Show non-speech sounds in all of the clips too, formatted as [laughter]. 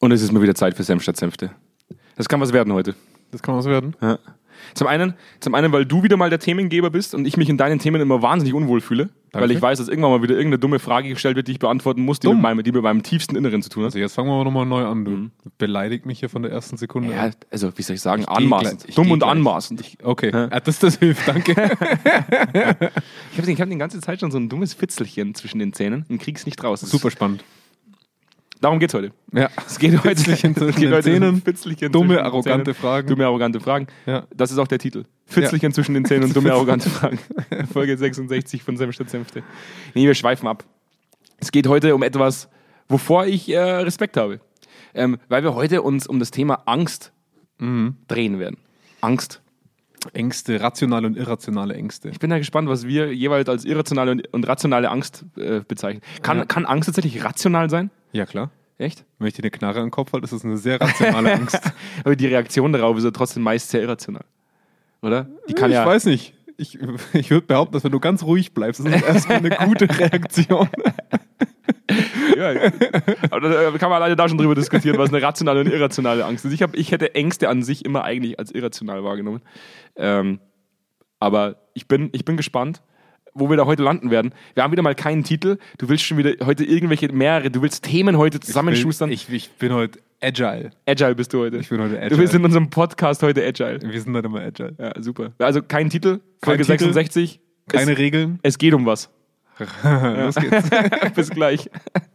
Und es ist mal wieder Zeit für Senf statt Senfte. Das kann was werden heute. Das kann was werden. Ja. Zum einen, zum einen, weil du wieder mal der Themengeber bist und ich mich in deinen Themen immer wahnsinnig unwohl fühle, Danke. weil ich weiß, dass irgendwann mal wieder irgendeine dumme Frage gestellt wird, die ich beantworten muss, die, Dumm? mit meinem, die mit meinem tiefsten Inneren zu tun hat. Also jetzt fangen wir nochmal neu an. Du beleidigt mich hier von der ersten Sekunde. Ja, also wie soll ich sagen, Ich anmaßend. gleich- ich Dumm und gleich. anmaßend. Ich, Okay, ja. das, das hilft, danke. [laughs] [laughs] ich habe hab die ganze Zeit schon so ein dummes Fitzelchen zwischen den Zähnen und krieg's nicht raus. Super spannend. Darum geht's heute. Ja. Es geht heute, [laughs] es zwischen geht den heute um Zähnen, Fitzelchen dumme, arrogante Zähnen. Fragen. Dumme, arrogante Fragen. Ja. Das ist auch der Titel. Fitzelchen zwischen den Zähnen und dumme, [laughs] arrogante Fragen. [laughs] Folge 66 von Senf statt Senfte. Nee, wir schweifen ab. Es geht heute um etwas, wovor ich äh, Respekt habe. Ähm, weil wir heute uns um das Thema Angst Mhm. drehen werden. Angst. Ängste, rationale und irrationale Ängste. Ich bin ja gespannt, was wir jeweils als irrationale und, und rationale Angst äh, bezeichnen. Kann, Ja. kann Angst tatsächlich rational sein? Ja, klar. Echt? Wenn ich dir eine Knarre im Kopf halte, ist das eine sehr rationale [laughs] Angst. Aber die Reaktion darauf ist ja trotzdem meist sehr irrational. Oder? Die kann ich ja. weiß nicht. Ich, ich würde behaupten, dass wenn du ganz ruhig bleibst, ist das erstmal eine gute [laughs] Reaktion. Ja, aber da kann man alleine da schon drüber diskutieren, was eine rationale und irrationale Angst ist. Ich, hab, ich hätte Ängste an sich immer eigentlich als irrational wahrgenommen. Ähm, aber ich bin, ich bin gespannt, wo wir da heute landen werden. Wir haben wieder mal keinen Titel. Du willst schon wieder heute irgendwelche mehrere, du willst Themen heute zusammenschustern. Ich, ich bin heute agile. agile bist du heute. Ich bin heute Du bist agile. in unserem Podcast heute agile. Wir sind heute immer agile. Ja, super. Also kein Titel, Folge Titel, 66. Keine es, Regeln. es geht um was. [laughs] Los geht's. [laughs] Bis gleich. [laughs]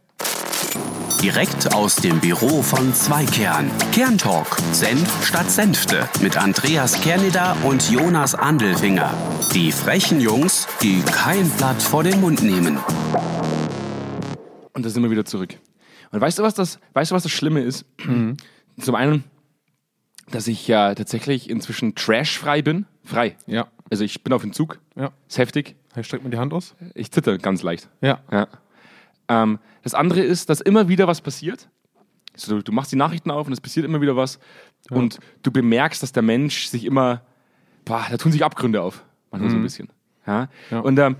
Direkt aus dem Büro von Zweikern. Kerntalk. Senf statt Senfte. Mit Andreas Kerneder und Jonas Andelfinger. Die frechen Jungs, die kein Blatt vor den Mund nehmen. Und da sind wir wieder zurück. Und weißt du, was das, weißt du, was das Schlimme ist? Zum einen, dass ich ja tatsächlich inzwischen trashfrei bin. Frei. Ja. Also ich bin auf dem Zug. Ja. Ist heftig. Hey, streck mir die Hand aus. Ich zitter ganz leicht. Ja. Ja. Ähm, das andere ist, dass immer wieder was passiert. Also du, du machst die Nachrichten auf und es passiert immer wieder was. Und du bemerkst, dass der Mensch sich immer, boah, da tun sich Abgründe auf. Manchmal so ein bisschen. Ja? Ja. Und ähm,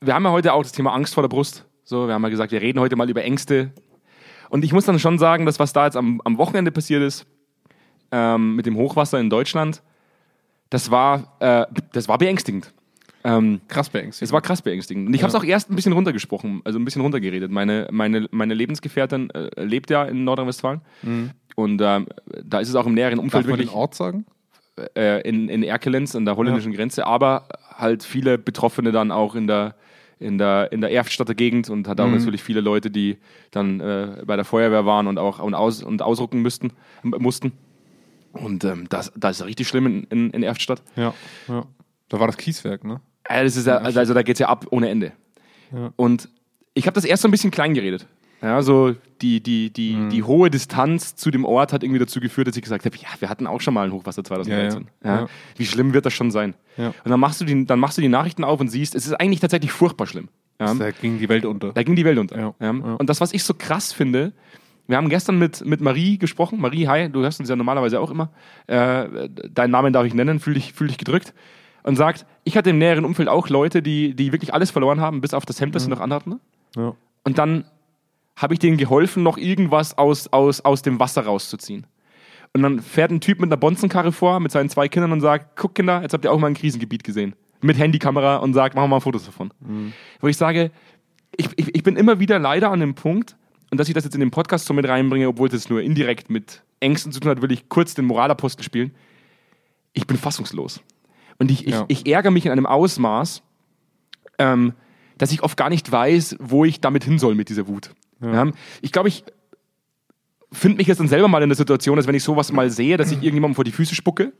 wir haben ja heute auch das Thema Angst vor der Brust. So, wir haben ja gesagt, wir reden heute mal über Ängste. Und ich muss dann schon sagen, dass was da jetzt am, am Wochenende passiert ist, ähm, mit dem Hochwasser in Deutschland, das war, äh, das war beängstigend. Ähm, Krass beängstigend. es war krass beängstigend. Und ich habe es auch erst ein bisschen runtergesprochen, also ein bisschen runtergeredet. Meine, meine, meine Lebensgefährtin äh, lebt ja in Nordrhein-Westfalen. Und ähm, da ist es auch im näheren Darf Umfeld man den wirklich Ort sagen? äh, in, in Erkelenz an der holländischen Grenze, aber halt viele Betroffene dann auch in der, in der, in der Erftstadter Gegend und hat auch natürlich viele Leute, die dann äh, bei der Feuerwehr waren und auch und, aus, und ausrücken müssten, mussten. Und ähm, das, das ist richtig schlimm in, in, in Erftstadt. Ja. ja. Da war das Kieswerk, ne? Ist ja, also, also da geht es ja ab ohne Ende. Ja. Und ich habe das erst so ein bisschen klein geredet. Ja, so die, die, die, Mhm. die hohe Distanz zu dem Ort hat irgendwie dazu geführt, dass ich gesagt habe, ja, wir hatten auch schon mal ein Hochwasser 2013. Ja, Ja. Wie schlimm wird das schon sein? Und dann machst, du die, dann machst du die Nachrichten auf und siehst, es ist eigentlich tatsächlich furchtbar schlimm. Da ging die Welt unter. Da ging die Welt unter. Und das, was ich so krass finde, wir haben gestern mit, mit Marie gesprochen. Marie, hi, du hörst uns ja normalerweise auch immer. Äh, deinen Namen darf ich nennen, fühl dich, fühl dich gedrückt. Und sagt, ich hatte im näheren Umfeld auch Leute, die, die wirklich alles verloren haben, bis auf das Hemd, das sie noch anhatten. Ja. Und dann habe ich denen geholfen, noch irgendwas aus, aus, aus dem Wasser rauszuziehen. Und dann fährt ein Typ mit einer Bonzenkarre vor, mit seinen zwei Kindern und sagt, guck Kinder, jetzt habt ihr auch mal ein Krisengebiet gesehen. Mit Handykamera und sagt, machen wir mal Fotos davon. Wo ich sage, ich, ich, ich bin immer wieder leider an dem Punkt, und dass ich das jetzt in den Podcast so mit reinbringe, obwohl es nur indirekt mit Ängsten zu tun hat, will ich kurz den Moralapostel spielen. Ich bin fassungslos. Und ich, Ja. ich, ich ärgere mich in einem Ausmaß, ähm, dass ich oft gar nicht weiß, wo ich damit hin soll mit dieser Wut. Ja. Ich glaube, ich finde mich jetzt dann selber mal in der Situation, dass wenn ich sowas mal sehe, dass ich irgendjemandem vor die Füße spucke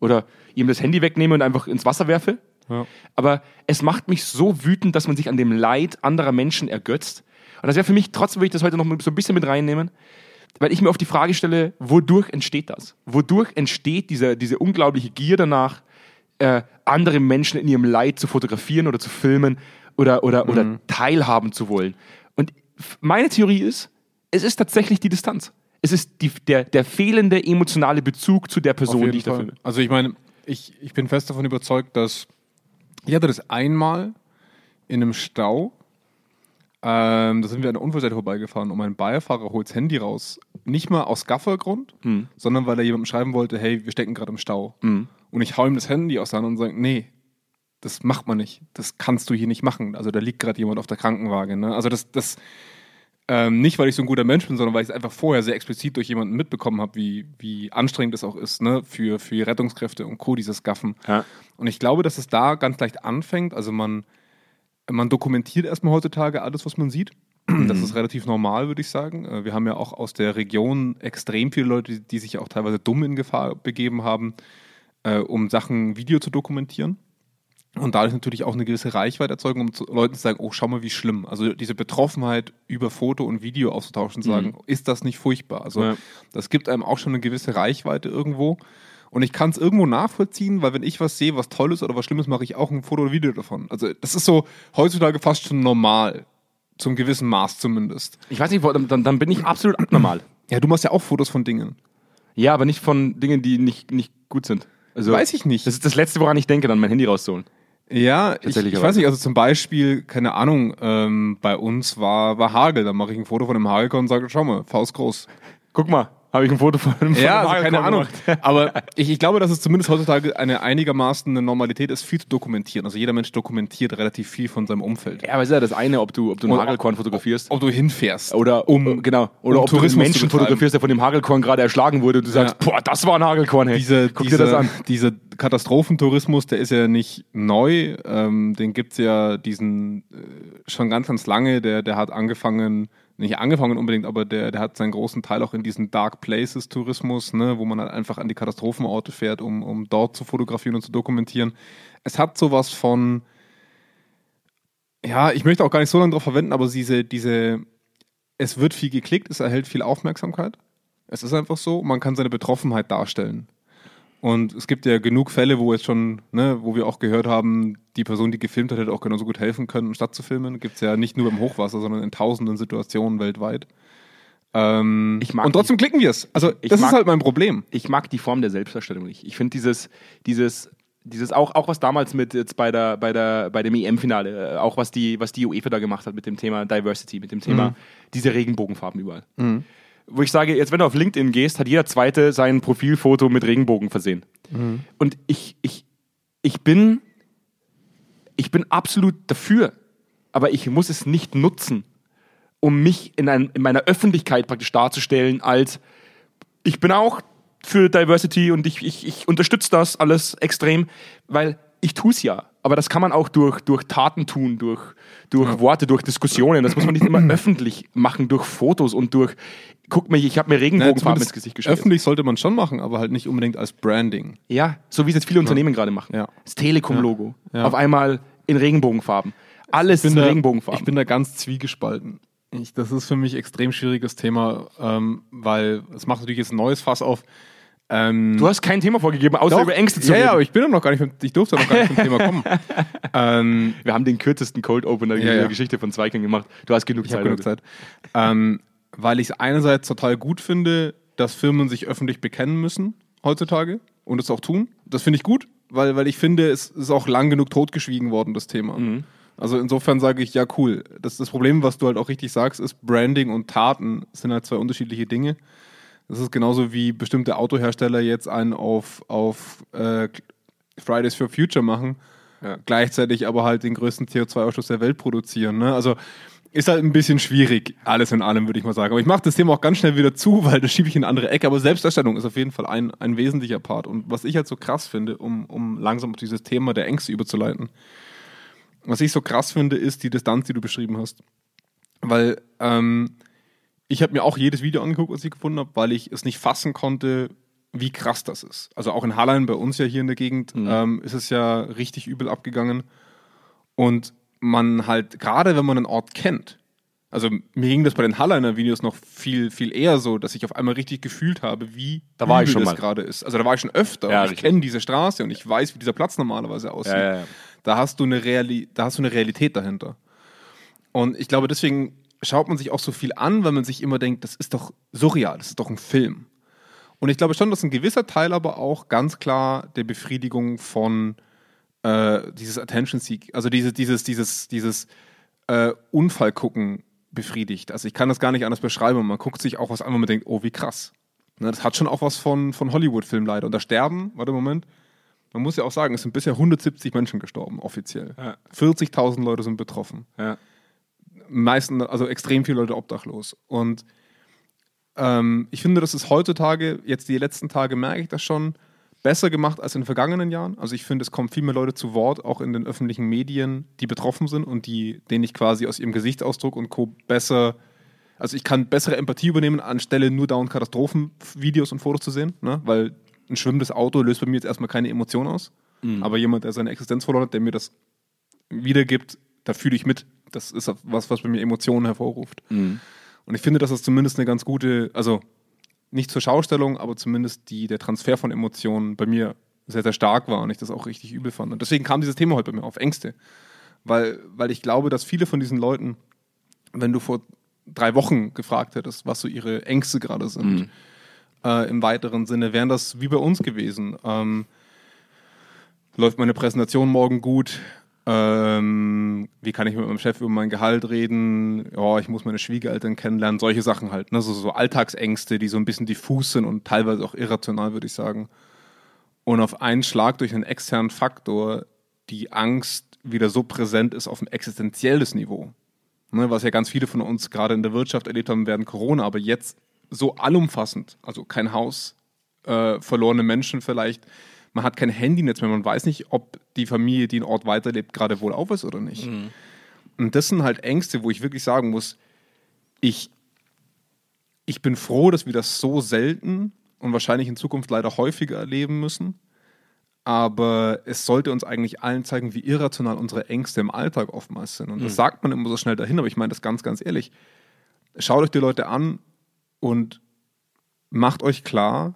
oder ihm das Handy wegnehme und einfach ins Wasser werfe. Ja. Aber es macht mich so wütend, dass man sich an dem Leid anderer Menschen ergötzt. Und das wäre für mich, trotzdem will ich das heute noch so ein bisschen mit reinnehmen, weil ich mir oft die Frage stelle, wodurch entsteht das? Wodurch entsteht diese, diese unglaubliche Gier danach, äh, andere Menschen in ihrem Leid zu fotografieren oder zu filmen oder, oder, oder teilhaben zu wollen? Und meine Theorie ist, es ist tatsächlich die Distanz. Es ist die, der, der fehlende emotionale Bezug zu der Person, die ich da Fall. filme. Also ich meine, ich, ich bin fest davon überzeugt, dass ich hatte das einmal in einem Stau. Ähm, da sind wir an der Unfallseite vorbeigefahren und mein Beifahrer holt das Handy raus nicht mal aus Gaffergrund, Hm. sondern weil er jemandem schreiben wollte, hey, wir stecken gerade im Stau. Und ich hau ihm das Handy aus der Hand und sage, nee, das macht man nicht. Das kannst du hier nicht machen. Also da liegt gerade jemand auf der Krankenwaage. Ne? Also das, das ähm, nicht, weil ich so ein guter Mensch bin, sondern weil ich es einfach vorher sehr explizit durch jemanden mitbekommen habe, wie, wie anstrengend es auch ist, ne? für, für Rettungskräfte und Co., dieses Gaffen. Ja. Und ich glaube, dass es da ganz leicht anfängt. Also man, man dokumentiert erstmal heutzutage alles, was man sieht. Das ist relativ normal, würde ich sagen. Äh, Wir haben ja auch aus der Region extrem viele Leute, die- die sich auch teilweise dumm in Gefahr begeben haben, äh, um Sachen Video zu dokumentieren. Und dadurch natürlich auch eine gewisse Reichweite erzeugen, um zu, Leuten zu sagen, oh, schau mal, wie schlimm. Also diese Betroffenheit über Foto und Video auszutauschen, zu sagen, ist das nicht furchtbar? Also Ja. das gibt einem auch schon eine gewisse Reichweite irgendwo. Und ich kann es irgendwo nachvollziehen, weil wenn ich was sehe, was Tolles oder was Schlimmes, mache ich auch ein Foto oder Video davon. Also das ist so heutzutage fast schon normal. Zum gewissen Maß zumindest. Ich weiß nicht, dann, dann bin ich absolut abnormal. Ja, du machst ja auch Fotos von Dingen. Ja, aber nicht von Dingen, die nicht, nicht gut sind. Also, Weiß ich nicht. Das ist das Letzte, woran ich denke, dann mein Handy rauszuholen. Ja, ich, ich weiß nicht, also zum Beispiel, keine Ahnung, ähm, bei uns war, war Hagel, dann mache ich ein Foto von dem Hagelkorn und sage, schau mal, Faust groß. Guck mal, habe ich ein Foto von einem Ja, von also keine Ahnung. gemacht. Aber ich, ich glaube, dass es zumindest heutzutage eine einigermaßen eine Normalität ist, viel zu dokumentieren. Also jeder Mensch dokumentiert relativ viel von seinem Umfeld. Ja, aber es ist ja das eine, ob du, ob du einen Hagelkorn fotografierst. Ob du hinfährst. Oder um, genau, oder um ob du einen Tourismus Menschen fotografierst, der von dem Hagelkorn gerade erschlagen wurde und du sagst, Ja. boah, das war ein Hagelkorn, hey. Diese, Guck diese, dir das an. Dieser Katastrophentourismus, der ist ja nicht neu. Ähm, den gibt's ja diesen äh, schon ganz, ganz lange. Der, der hat angefangen, nicht angefangen unbedingt, aber der, der hat seinen großen Teil auch in diesen Dark Places Tourismus, ne, wo man halt einfach an die Katastrophenorte fährt, um, um dort zu fotografieren und zu dokumentieren. Es hat sowas von, ja, ich möchte auch gar nicht so lange darauf verwenden, aber diese, diese, es wird viel geklickt, es erhält viel Aufmerksamkeit. Es ist einfach so, man kann seine Betroffenheit darstellen. Und es gibt ja genug Fälle, wo jetzt schon, ne, wo wir auch gehört haben, die Person, die gefilmt hat, hätte auch genauso gut helfen können, statt zu filmen. Gibt es ja nicht nur beim Hochwasser, sondern in tausenden Situationen weltweit. Ähm, und trotzdem klicken wir es. Also, das mag- ist halt mein Problem. ich mag die Form der Selbstdarstellung nicht. Ich finde dieses, dieses, dieses auch, auch was damals mit jetzt bei der, bei der, bei dem EM-Finale, äh, auch was die, was die UEFA da gemacht hat mit dem Thema Diversity, mit dem Thema Mhm. diese Regenbogenfarben überall. Wo ich sage, jetzt wenn du auf LinkedIn gehst, hat jeder zweite sein Profilfoto mit Regenbogen versehen. Mhm. Und ich, ich, ich bin, ich bin absolut dafür, aber ich muss es nicht nutzen, um mich in, ein, in meiner Öffentlichkeit praktisch darzustellen als ich bin auch für Diversity und ich, ich, ich unterstütze das alles extrem, weil ich tue es ja. Aber das kann man auch durch, durch Taten tun, durch, durch Worte, durch Diskussionen. Das muss man nicht immer [clears throat] öffentlich machen, durch Fotos und durch, guck mal, ich habe mir Regenbogenfarben ins Gesicht geschmiert. Öffentlich sollte man schon machen, aber halt nicht unbedingt als Branding. Ja, so wie es jetzt viele Unternehmen gerade machen. Ja. Das Telekom-Logo. Ja. Auf einmal in Regenbogenfarben. Alles in da, Regenbogenfarben. Ich bin da ganz zwiegespalten. Ich, das ist für mich extrem schwieriges Thema, ähm, weil es macht natürlich jetzt ein neues Fass auf. Ähm, du hast kein Thema vorgegeben, außer doch, über Ängste zu ja, reden. ja, aber ich bin ja noch gar nicht, mit- ich durfte noch gar nicht zum Thema kommen. [laughs] ähm, Wir haben den kürzesten Cold Opener Ja, der ja. Geschichte von Zweikern gemacht. Du hast genug ich Zeit. genug. Zeit. Ähm, weil ich es einerseits total gut finde, dass Firmen sich öffentlich bekennen müssen heutzutage und es auch tun. Das finde ich gut, weil, weil ich finde, es ist auch lang genug totgeschwiegen worden, das Thema. Also insofern sage ich, ja, cool. Das, das Problem, was du halt auch richtig sagst, ist, Branding und Taten sind halt zwei unterschiedliche Dinge. Das ist genauso wie bestimmte Autohersteller jetzt einen auf, auf äh, Fridays for Future machen, Ja. gleichzeitig aber halt den größten CO2-Ausstoß der Welt produzieren. Ne? Also ist halt ein bisschen schwierig, alles in allem, würde ich mal sagen. Aber ich mache das Thema auch ganz schnell wieder zu, [laughs] weil das schiebe ich in eine andere Ecke. Aber Selbsterstellung ist auf jeden Fall ein, ein wesentlicher Part. Und was ich halt so krass finde, um, um langsam auf dieses Thema der Ängste überzuleiten, was ich so krass finde, ist die Distanz, die du beschrieben hast. Weil ähm, ich habe mir auch jedes Video angeguckt, was ich gefunden habe, weil ich es nicht fassen konnte, wie krass das ist. Also auch in Hallein, bei uns ja hier in der Gegend, ähm, ist es ja richtig übel abgegangen. Und man halt, gerade wenn man einen Ort kennt, also mir ging das bei den Halleiner Videos noch viel, viel eher so, dass ich auf einmal richtig gefühlt habe, wie Da war ich schon das gerade ist. Also da war ich schon öfter. Ja, und ich kenne diese Straße und ich weiß, wie dieser Platz normalerweise aussieht. Ja, ja. Da hast du eine Reali da hast du eine Realität dahinter. Und ich glaube, deswegen schaut man sich auch so viel an, weil man sich immer denkt, das ist doch surreal, das ist doch ein Film. Und ich glaube schon, dass ein gewisser Teil aber auch ganz klar der Befriedigung von äh, dieses Attention Seek, also diese, dieses, dieses, dieses äh, Unfallgucken befriedigt. Also ich kann das gar nicht anders beschreiben. Und man guckt sich auch was an, wo man denkt, oh, wie krass. Ne, das hat schon auch was von, von Hollywood-Filmen leider. Und da sterben, warte Moment, man muss ja auch sagen, es sind bisher 170 Menschen gestorben, offiziell. Ja. 40.000 Leute sind betroffen. Ja. Meisten, also extrem viele Leute obdachlos. Und ähm, ich finde, das ist heutzutage, jetzt die letzten Tage merke ich das schon, besser gemacht als in den vergangenen Jahren. Also ich finde, es kommen viel mehr Leute zu Wort, auch in den öffentlichen Medien, die betroffen sind und die, denen ich quasi aus ihrem Gesichtsausdruck und Co. besser, also ich kann bessere Empathie übernehmen, anstelle nur dauernd Katastrophenvideos und Fotos zu sehen, ne? weil ein schwimmendes Auto löst bei mir jetzt erstmal keine Emotion aus. Aber jemand, der seine Existenz verloren hat, der mir das wiedergibt, da fühle ich mit. Das ist was, was bei mir Emotionen hervorruft. Und ich finde, dass das zumindest eine ganz gute, also nicht zur Schaustellung, aber zumindest die, der Transfer von Emotionen bei mir sehr, sehr stark war und ich das auch richtig übel fand. Und deswegen kam dieses Thema heute bei mir auf, Ängste. Weil, weil ich glaube, dass viele von diesen Leuten, wenn du vor drei Wochen gefragt hättest, was so ihre Ängste gerade sind, äh, im weiteren Sinne, wären das wie bei uns gewesen. Ähm, läuft meine Präsentation morgen gut? Ähm, wie kann ich mit meinem Chef über mein Gehalt reden? Ja, ich muss meine Schwiegereltern kennenlernen, solche Sachen halt. Ne? So, so Alltagsängste, die so ein bisschen diffus sind und teilweise auch irrational, würde ich sagen. Und auf einen Schlag durch einen externen Faktor die Angst wieder so präsent ist auf ein existenzielles Niveau. Ne, was ja ganz viele von uns gerade in der Wirtschaft erlebt haben während Corona, aber jetzt so allumfassend, also kein Haus, äh, verlorene Menschen vielleicht, man hat kein Handynetz mehr, man weiß nicht, ob die Familie, die einen Ort weiterlebt, gerade wohl auf ist oder nicht. Und das sind halt Ängste, wo ich wirklich sagen muss, ich, ich bin froh, dass wir das so selten und wahrscheinlich in Zukunft leider häufiger erleben müssen. Aber es sollte uns eigentlich allen zeigen, wie irrational unsere Ängste im Alltag oftmals sind. Und das sagt man immer so schnell dahin, aber ich meine das ganz, ganz ehrlich. Schaut euch die Leute an und macht euch klar,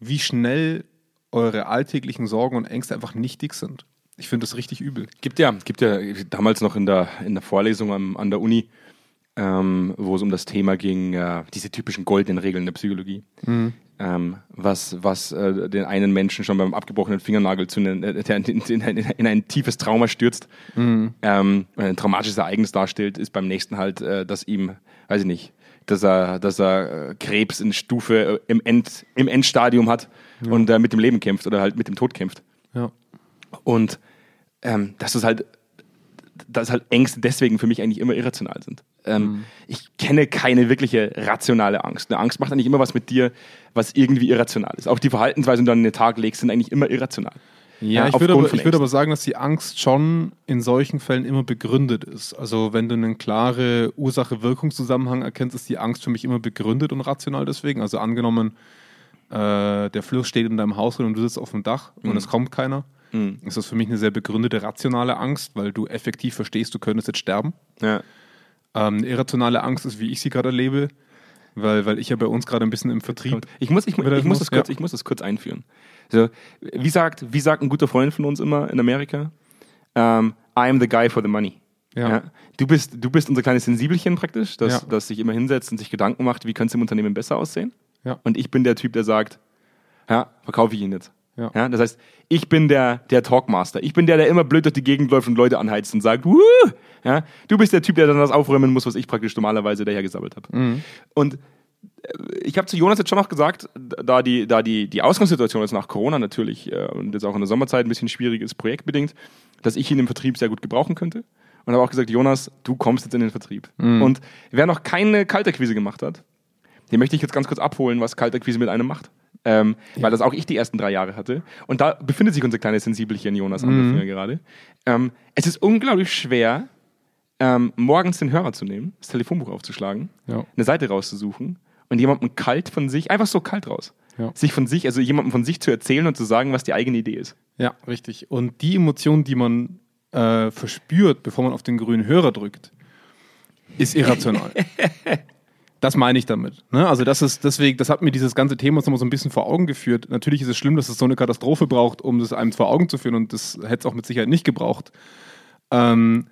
wie schnell eure alltäglichen Sorgen und Ängste einfach nichtig sind. Ich finde das richtig übel. Gibt ja, gibt ja damals noch in der, in der Vorlesung am, an der Uni, ähm, wo es um das Thema ging, äh, diese typischen goldenen Regeln der Psychologie. Ähm, was was äh, den einen Menschen schon beim abgebrochenen Fingernagel zu äh, der in, in, in, in ein tiefes Trauma stürzt, ähm, ein traumatisches Ereignis darstellt, ist beim nächsten halt, äh, dass ihm, weiß ich nicht, dass er, dass er äh, Krebs in Stufe äh, im, End, im Endstadium hat und äh, mit dem Leben kämpft oder halt mit dem Tod kämpft. Ja. Und ähm, dass es halt, dass halt Ängste deswegen für mich eigentlich immer irrational sind. Ähm, Ich kenne keine wirkliche rationale Angst. Eine Angst macht eigentlich immer was mit dir, was irgendwie irrational ist. Auch die Verhaltensweisen, die du an den Tag legst, sind eigentlich immer irrational. Ja, Äh, ich würde, aber, ich würde aber sagen, dass die Angst schon in solchen Fällen immer begründet ist. Also wenn du einen klare Ursache-Wirkungszusammenhang erkennst, ist die Angst für mich immer begründet und rational deswegen. Also angenommen, äh, der Fluss steht in deinem Haus drin und du sitzt auf dem Dach und es kommt keiner, ist das für mich eine sehr begründete rationale Angst, weil du effektiv verstehst, du könntest jetzt sterben. Ja. Ähm, eine irrationale Angst ist, wie ich sie gerade erlebe, weil, weil ich ja bei uns gerade ein bisschen im Vertrieb Ich muss, ich, Wieder ich, muss das kurz, ja. ich muss das kurz einführen. Also, wie, sagt, wie sagt ein guter Freund von uns immer in Amerika? Ähm, I am the guy for the money. Ja. Du, bist, du bist unser kleines Sensibelchen praktisch, das, Ja. das sich immer hinsetzt und sich Gedanken macht, wie könnte es im Unternehmen besser aussehen. Ja. Und ich bin der Typ, der sagt, ja, verkaufe ich ihn jetzt. Ja. das heißt, ich bin der, der Talkmaster. Ich bin der, der immer blöd durch die Gegend läuft und Leute anheizt und sagt, Wuh! Ja, du bist der Typ, der dann das aufräumen muss, was ich praktisch normalerweise daher gesammelt habe. Mhm. Und ich habe zu Jonas jetzt schon noch gesagt, da die, da die, die Ausgangssituation jetzt nach Corona natürlich äh, und jetzt auch in der Sommerzeit ein bisschen schwierig ist, projektbedingt, dass ich ihn im Vertrieb sehr gut gebrauchen könnte. Und habe auch gesagt, Jonas, du kommst jetzt in den Vertrieb. Und wer noch keine Kalterquise gemacht hat, den möchte ich jetzt ganz kurz abholen, was Kalterquise mit einem macht. Ähm, Weil das auch ich die ersten drei Jahre hatte. Und da befindet sich unser kleines Sensibelchen Jonas der Finger gerade. Ähm, es ist unglaublich schwer, ähm, morgens den Hörer zu nehmen, das Telefonbuch aufzuschlagen, Ja. eine Seite rauszusuchen und jemandem kalt von sich, einfach so kalt raus, Ja. sich von sich, also jemandem von sich zu erzählen und zu sagen, was die eigene Idee ist. Ja, richtig. Und die Emotion, die man äh, verspürt, bevor man auf den grünen Hörer drückt, ist irrational. [laughs] das meine ich damit. Ne? Also das ist deswegen, das hat mir dieses ganze Thema nochmal so ein bisschen vor Augen geführt. Natürlich ist es schlimm, dass es so eine Katastrophe braucht, um das einem vor Augen zu führen und das hätte es auch mit Sicherheit nicht gebraucht. Ähm,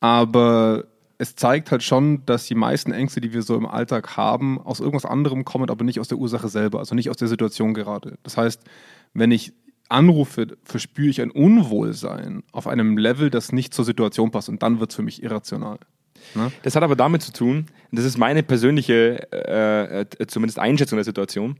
aber es zeigt halt schon, dass die meisten Ängste, die wir so im Alltag haben, aus irgendwas anderem kommen, aber nicht aus der Ursache selber, also nicht aus der Situation gerade. Das heißt, wenn ich anrufe, verspüre ich ein Unwohlsein auf einem Level, das nicht zur Situation passt und dann wird es für mich irrational. Ne? Das hat aber damit zu tun, und das ist meine persönliche, äh, äh, zumindest Einschätzung der Situation,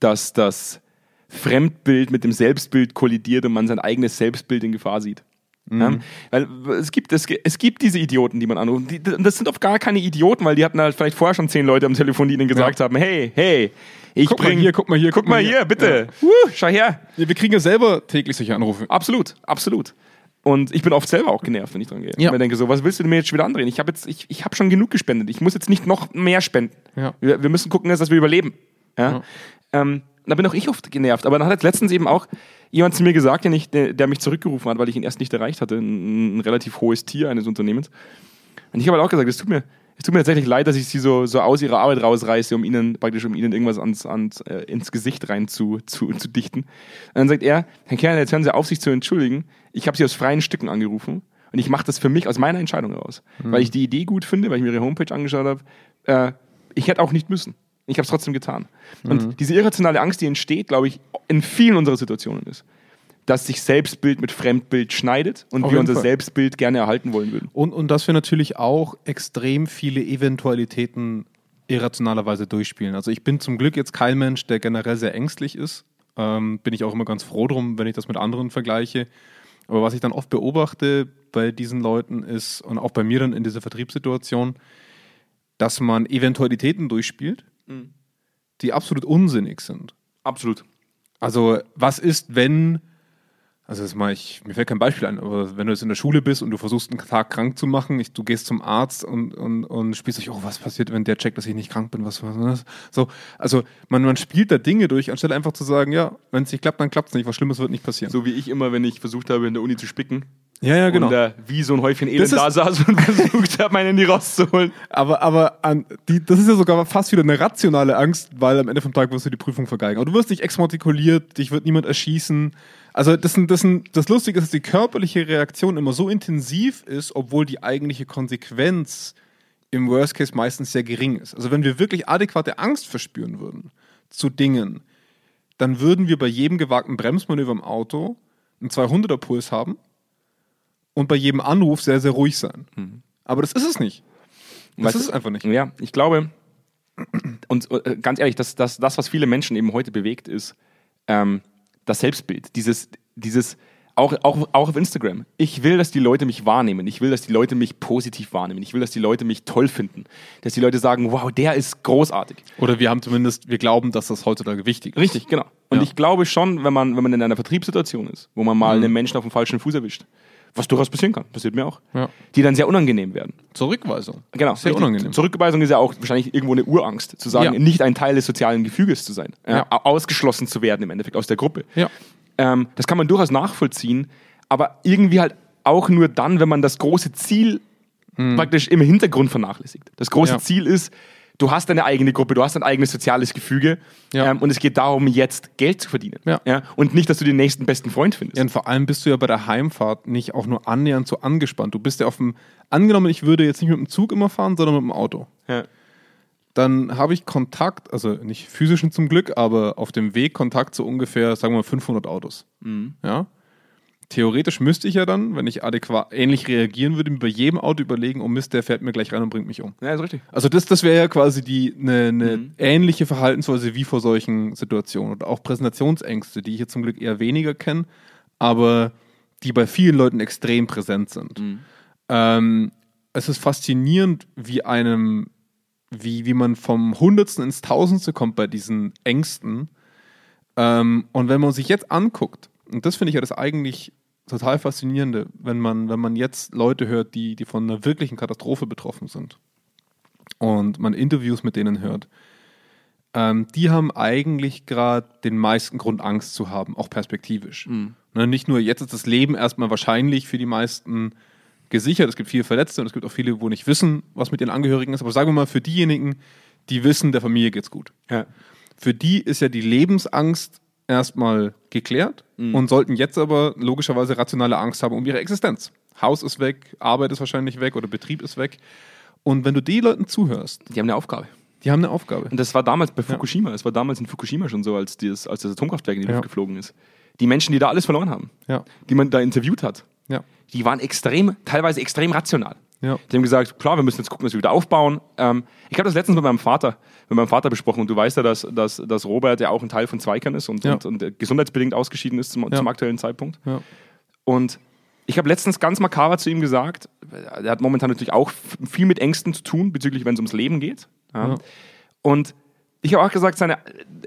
dass das Fremdbild mit dem Selbstbild kollidiert und man sein eigenes Selbstbild in Gefahr sieht. Ja? Weil es gibt, es, es gibt diese Idioten, die man anruft. Die, das sind oft gar keine Idioten, weil die hatten halt vielleicht vorher schon zehn Leute am Telefon, die ihnen gesagt haben, hey, hey, ich Guck mal bring, hier, guck mal hier, guck mal hier, bitte, Wuh, schau her. Ja, wir kriegen ja selber täglich solche Anrufe. Absolut, absolut. Und ich bin oft selber auch genervt, wenn ich dran gehe. Ja. Und mir denke so, was willst du mir jetzt schon wieder andrehen? Ich habe jetzt, ich, ich habe schon genug gespendet. Ich muss jetzt nicht noch mehr spenden. Ja. Wir, wir müssen gucken, dass wir überleben. Ja. Ähm, da bin auch ich oft genervt. Aber dann hat jetzt letztens eben auch jemand zu mir gesagt, der, nicht, der, der mich zurückgerufen hat, weil ich ihn erst nicht erreicht hatte, ein, ein relativ hohes Tier eines Unternehmens. Und ich habe halt auch gesagt, es tut mir, es tut mir tatsächlich leid, dass ich sie so, so aus ihrer Arbeit rausreiße, um ihnen praktisch um ihnen irgendwas ans, ans, äh, ins Gesicht rein zu, zu, zu dichten. Und dann sagt er, Herr Kern, jetzt hören Sie auf, sich zu entschuldigen. Ich habe Sie aus freien Stücken angerufen und ich mache das für mich aus meiner Entscheidung heraus, weil ich die Idee gut finde, weil ich mir Ihre Homepage angeschaut habe. Äh, ich hätte auch nicht müssen. Ich habe es trotzdem getan. Und diese irrationale Angst, die entsteht, glaube ich, in vielen unserer Situationen ist, dass sich Selbstbild mit Fremdbild schneidet und Auf wir unser Fall. Selbstbild gerne erhalten wollen würden. Und, und dass wir natürlich auch extrem viele Eventualitäten irrationalerweise durchspielen. Also ich bin zum Glück jetzt kein Mensch, der generell sehr ängstlich ist. Ähm, bin ich auch immer ganz froh drum, wenn ich das mit anderen vergleiche. Aber was ich dann oft beobachte bei diesen Leuten ist, und auch bei mir dann in dieser Vertriebssituation, dass man Eventualitäten durchspielt, die absolut unsinnig sind. Absolut. Also, was ist, wenn, also das mal ich, mir fällt kein Beispiel ein, aber wenn du jetzt in der Schule bist und du versuchst, einen Tag krank zu machen, ich, du gehst zum Arzt und, und, und spielst dich, oh, was passiert, wenn der checkt, dass ich nicht krank bin, was war das? So, also man, man spielt da Dinge durch, anstelle einfach zu sagen, ja, wenn es nicht klappt, dann klappt es nicht, was Schlimmes wird nicht passieren. So wie ich immer, wenn ich versucht habe, in der Uni zu spicken. Ja, ja, genau. Und äh, wie so ein Häufchen Elend da saß und [laughs] versucht habe, mein Handy rauszuholen. Aber, aber an, die, das ist ja sogar fast wieder eine rationale Angst, weil am Ende vom Tag wirst du die Prüfung vergeigen. Aber du wirst nicht exmatrikuliert, dich wird niemand erschießen. Also das, sind, das, sind, das Lustige ist, dass die körperliche Reaktion immer so intensiv ist, obwohl die eigentliche Konsequenz im Worst Case meistens sehr gering ist. Also wenn wir wirklich adäquate Angst verspüren würden zu Dingen, dann würden wir bei jedem gewagten Bremsmanöver im Auto einen 200er Puls haben und bei jedem Anruf sehr, sehr ruhig sein. Aber das ist es nicht. Das Weißt ist es einfach nicht. Ja, ich glaube, und äh, ganz ehrlich, das, das, das, was viele Menschen eben heute bewegt, ist ähm, das Selbstbild. Dieses, dieses auch, auch, auch auf Instagram. Ich will, dass die Leute mich wahrnehmen. Ich will, dass die Leute mich positiv wahrnehmen. Ich will, dass die Leute mich toll finden. Dass die Leute sagen, wow, der ist großartig. Oder wir haben zumindest, wir glauben, dass das heutzutage wichtig ist. Richtig, genau. Und Ja. ich glaube schon, wenn man, wenn man in einer Vertriebssituation ist, wo man mal Mhm. einen Menschen auf dem falschen Fuß erwischt, was durchaus passieren kann, passiert mir auch, Ja. die dann sehr unangenehm werden. Zurückweisung. Genau, Sehr richtig. unangenehm. Zurückweisung ist ja auch wahrscheinlich irgendwo eine Urangst, zu sagen, Ja. nicht ein Teil des sozialen Gefüges zu sein, ja. Ja. au- ausgeschlossen zu werden im Endeffekt aus der Gruppe. Ja. Ähm, das kann man durchaus nachvollziehen, aber irgendwie halt auch nur dann, wenn man das große Ziel praktisch im Hintergrund vernachlässigt. Das große Hm. Ziel ist, du hast deine eigene Gruppe, du hast ein eigenes soziales Gefüge Ja. ähm, und es geht darum, jetzt Geld zu verdienen. Ja. Und nicht, dass du den nächsten besten Freund findest. Ja, und vor allem bist du ja bei der Heimfahrt nicht auch nur annähernd so angespannt. Du bist ja auf dem, angenommen, ich würde jetzt nicht mit dem Zug immer fahren, sondern mit dem Auto. Ja. Dann habe ich Kontakt, also nicht physischen zum Glück, aber auf dem Weg Kontakt zu ungefähr, sagen wir mal, 500 Autos. Ja. Theoretisch müsste ich ja dann, wenn ich adäquat ähnlich reagieren würde, mir bei jedem Auto überlegen, oh Mist, der fährt mir gleich rein und bringt mich um. ja, ist richtig. Also das, das wäre ja quasi die eine ne ähnliche Verhaltensweise wie vor solchen Situationen. Und auch Präsentationsängste, die ich jetzt zum Glück eher weniger kenne, aber die bei vielen Leuten extrem präsent sind. Ähm, es ist faszinierend, wie einem, wie, wie man vom Hundertsten ins Tausendste kommt bei diesen Ängsten. Ähm, und wenn man sich jetzt anguckt, und das finde ich ja das eigentlich total faszinierende, wenn man, wenn man jetzt Leute hört, die, die von einer wirklichen Katastrophe betroffen sind und man Interviews mit denen hört, ähm, die haben eigentlich gerade den meisten Grund, Angst zu haben, auch perspektivisch. Ne, nicht nur jetzt ist das Leben erstmal wahrscheinlich für die meisten gesichert, es gibt viele Verletzte und es gibt auch viele, wo nicht wissen, was mit ihren Angehörigen ist, aber sagen wir mal für diejenigen, die wissen, der Familie geht's gut Ja. für die ist ja die Lebensangst erstmal geklärt und sollten jetzt aber logischerweise rationale Angst haben um ihre Existenz. Haus ist weg, Arbeit ist wahrscheinlich weg oder Betrieb ist weg. Und wenn du die Leuten zuhörst, Die haben eine Aufgabe. die haben eine Aufgabe. Und das war damals bei Fukushima. Es war damals in Fukushima schon so, als, dieses, als das Atomkraftwerk in die Ja. Luft geflogen ist. Die Menschen, die da alles verloren haben, Ja. die man da interviewt hat, Ja. Die waren extrem, teilweise extrem rational. Ja. Die haben gesagt, klar, wir müssen jetzt gucken, dass wir wieder aufbauen. Ähm, ich habe das letztens mit meinem Vater, mit meinem Vater besprochen und du weißt ja, dass, dass, dass Robert ja auch ein Teil von Zweikern ist und, Ja. und, und gesundheitsbedingt ausgeschieden ist zum, zum aktuellen Zeitpunkt. Und ich habe letztens ganz makaber zu ihm gesagt, er hat momentan natürlich auch viel mit Ängsten zu tun, bezüglich, wenn es ums Leben geht. Und ich habe auch gesagt, seine,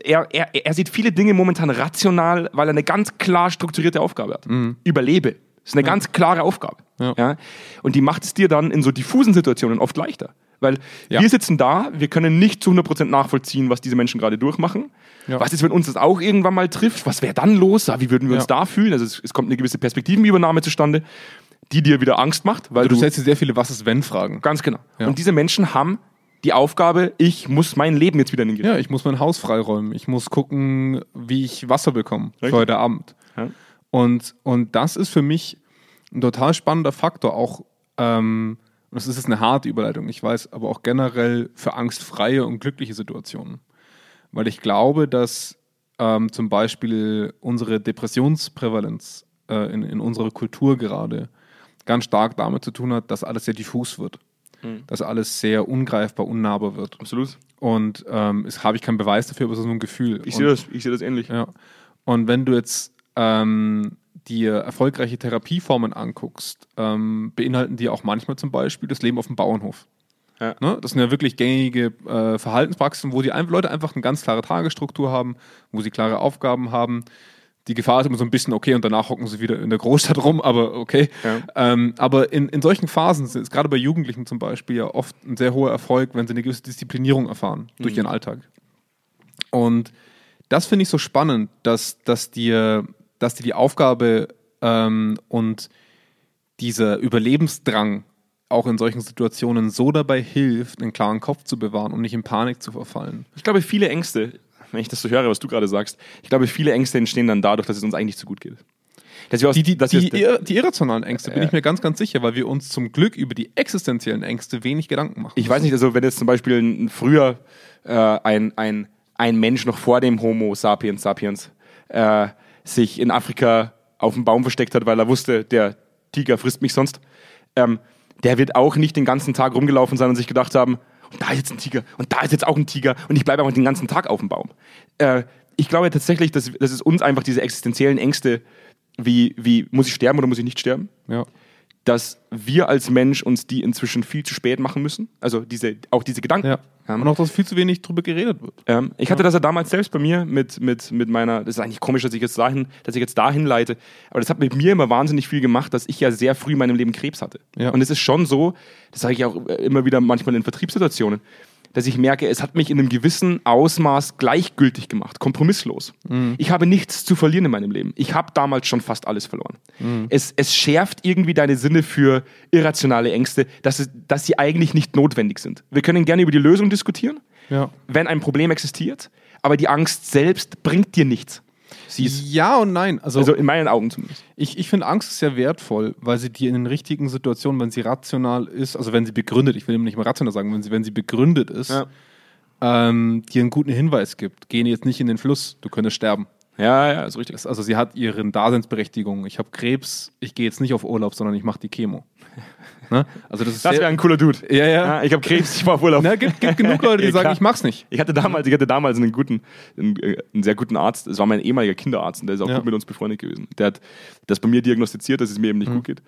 er, er, er sieht viele Dinge momentan rational, weil er eine ganz klar strukturierte Aufgabe hat. Überlebe. Das ist eine ganz klare Aufgabe. Mhm. Ja. Und die macht es dir dann in so diffusen Situationen oft leichter. Weil Ja. wir sitzen da, wir können nicht zu 100% nachvollziehen, was diese Menschen gerade durchmachen. Ja. Was ist, wenn uns das auch irgendwann mal trifft? Was wäre dann los? Ja, Wie würden wir uns Ja. da fühlen? Also es, es kommt eine gewisse Perspektivenübernahme zustande, die dir wieder Angst macht, weil Also Du du, stellst dir sehr viele Was-ist-wenn-Fragen. ganz genau. Ja. Und diese Menschen haben die Aufgabe, ich muss mein Leben jetzt wieder in den Griff. Ja, ich muss mein Haus freiräumen. Ich muss gucken, wie ich Wasser bekomme für Richtig. heute Abend. Ja. Und, und das ist für mich ein total spannender Faktor, auch, ähm, und das ist jetzt eine harte Überleitung, ich weiß, aber auch generell für angstfreie und glückliche Situationen. Weil ich glaube, dass ähm, zum Beispiel unsere Depressionsprävalenz äh, in, in unserer Kultur gerade ganz stark damit zu tun hat, dass alles sehr diffus wird. Dass alles sehr ungreifbar, unnahbar wird. Absolut. Und ähm, es habe ich keinen Beweis dafür, aber es ist nur ein Gefühl. Ich sehe das, ich sehe das ähnlich. Ja. Und wenn du jetzt ähm, dir erfolgreiche Therapieformen anguckst, ähm, beinhalten die auch manchmal zum Beispiel das Leben auf dem Bauernhof. Ja. Ne? Das sind ja wirklich gängige äh, Verhaltenspraxen, wo die ein- Leute einfach eine ganz klare Tagesstruktur haben, wo sie klare Aufgaben haben. Die Gefahr ist immer so ein bisschen, okay, und danach hocken sie wieder in der Großstadt rum, aber okay. Ja. Ähm, aber in, in solchen Phasen ist es gerade bei Jugendlichen zum Beispiel ja oft ein sehr hoher Erfolg, wenn sie eine gewisse Disziplinierung erfahren durch ihren Alltag. Und das finde ich so spannend, dass, dass, dir, dass dir die Aufgabe ähm, und dieser Überlebensdrang auch in solchen Situationen so dabei hilft, einen klaren Kopf zu bewahren und nicht in Panik zu verfallen. Ich glaube, viele Ängste, wenn ich das so höre, was du gerade sagst, ich glaube, viele Ängste entstehen dann dadurch, dass es uns eigentlich zu gut geht. Dass wir aus, Die, die, dass die, wir, die irrationalen Ängste bin Ja. ich mir ganz, ganz sicher, weil wir uns zum Glück über die existenziellen Ängste wenig Gedanken machen. ich weiß nicht, also wenn jetzt zum Beispiel ein, früher äh, ein, ein, ein Mensch noch vor dem Homo sapiens sapiens äh, sich in Afrika auf dem Baum versteckt hat, weil er wusste, der Tiger frisst mich sonst, ähm, der wird auch nicht den ganzen Tag rumgelaufen sein und sich gedacht haben, und da ist jetzt ein Tiger und da ist jetzt auch ein Tiger und ich bleibe einfach den ganzen Tag auf dem Baum. Äh, ich glaube tatsächlich, dass, dass es uns einfach diese existenziellen Ängste, wie, wie muss ich sterben oder muss ich nicht sterben, ja. Dass wir als Mensch uns die inzwischen viel zu spät machen müssen. Also diese, auch diese Gedanken. Ja. Und auch, dass viel zu wenig drüber geredet wird. Ähm, ich hatte das ja damals selbst bei mir mit, mit, mit meiner, das ist eigentlich komisch, dass ich jetzt dahin, dass ich jetzt dahin leite, aber das hat mit mir immer wahnsinnig viel gemacht, dass ich ja sehr früh in meinem Leben Krebs hatte. Ja. Und es ist schon so, das sage ich auch immer wieder manchmal in Vertriebssituationen, dass ich merke, es hat mich in einem gewissen Ausmaß gleichgültig gemacht, kompromisslos. Ich habe nichts zu verlieren in meinem Leben. Ich habe damals schon fast alles verloren. Es, es schärft irgendwie deine Sinne für irrationale Ängste, dass, es, dass sie eigentlich nicht notwendig sind. Wir können gerne über die Lösung diskutieren, Ja. wenn ein Problem existiert, aber die Angst selbst bringt dir nichts. Sie ist, Ja und nein. Also, also in meinen Augen zumindest. ich, ich finde Angst sehr wertvoll, weil sie dir in den richtigen Situationen, wenn sie rational ist, also wenn sie begründet, ich will eben nicht mal rational sagen, wenn sie, wenn sie begründet ist, Ja. ähm, dir einen guten Hinweis gibt. Geh jetzt nicht in den Fluss, du könntest sterben. Ja, ja, ist richtig. Das, also sie hat ihre Daseinsberechtigung. Ich habe Krebs, ich gehe jetzt nicht auf Urlaub, sondern ich mache die Chemo. [laughs] ne? Also das ist Das wäre ein cooler Dude. ja, ja. Ja, ich habe Krebs, ich war auf Urlaub. Na, gibt, gibt genug Leute, die [laughs] Ja, sagen, ich mach's nicht. Ich hatte damals, ich hatte damals einen guten, einen, äh, einen sehr guten Arzt. Das war mein ehemaliger Kinderarzt und der ist auch Ja. gut mit uns befreundet gewesen. Der hat das bei mir diagnostiziert, dass es mir eben Mhm. nicht gut geht.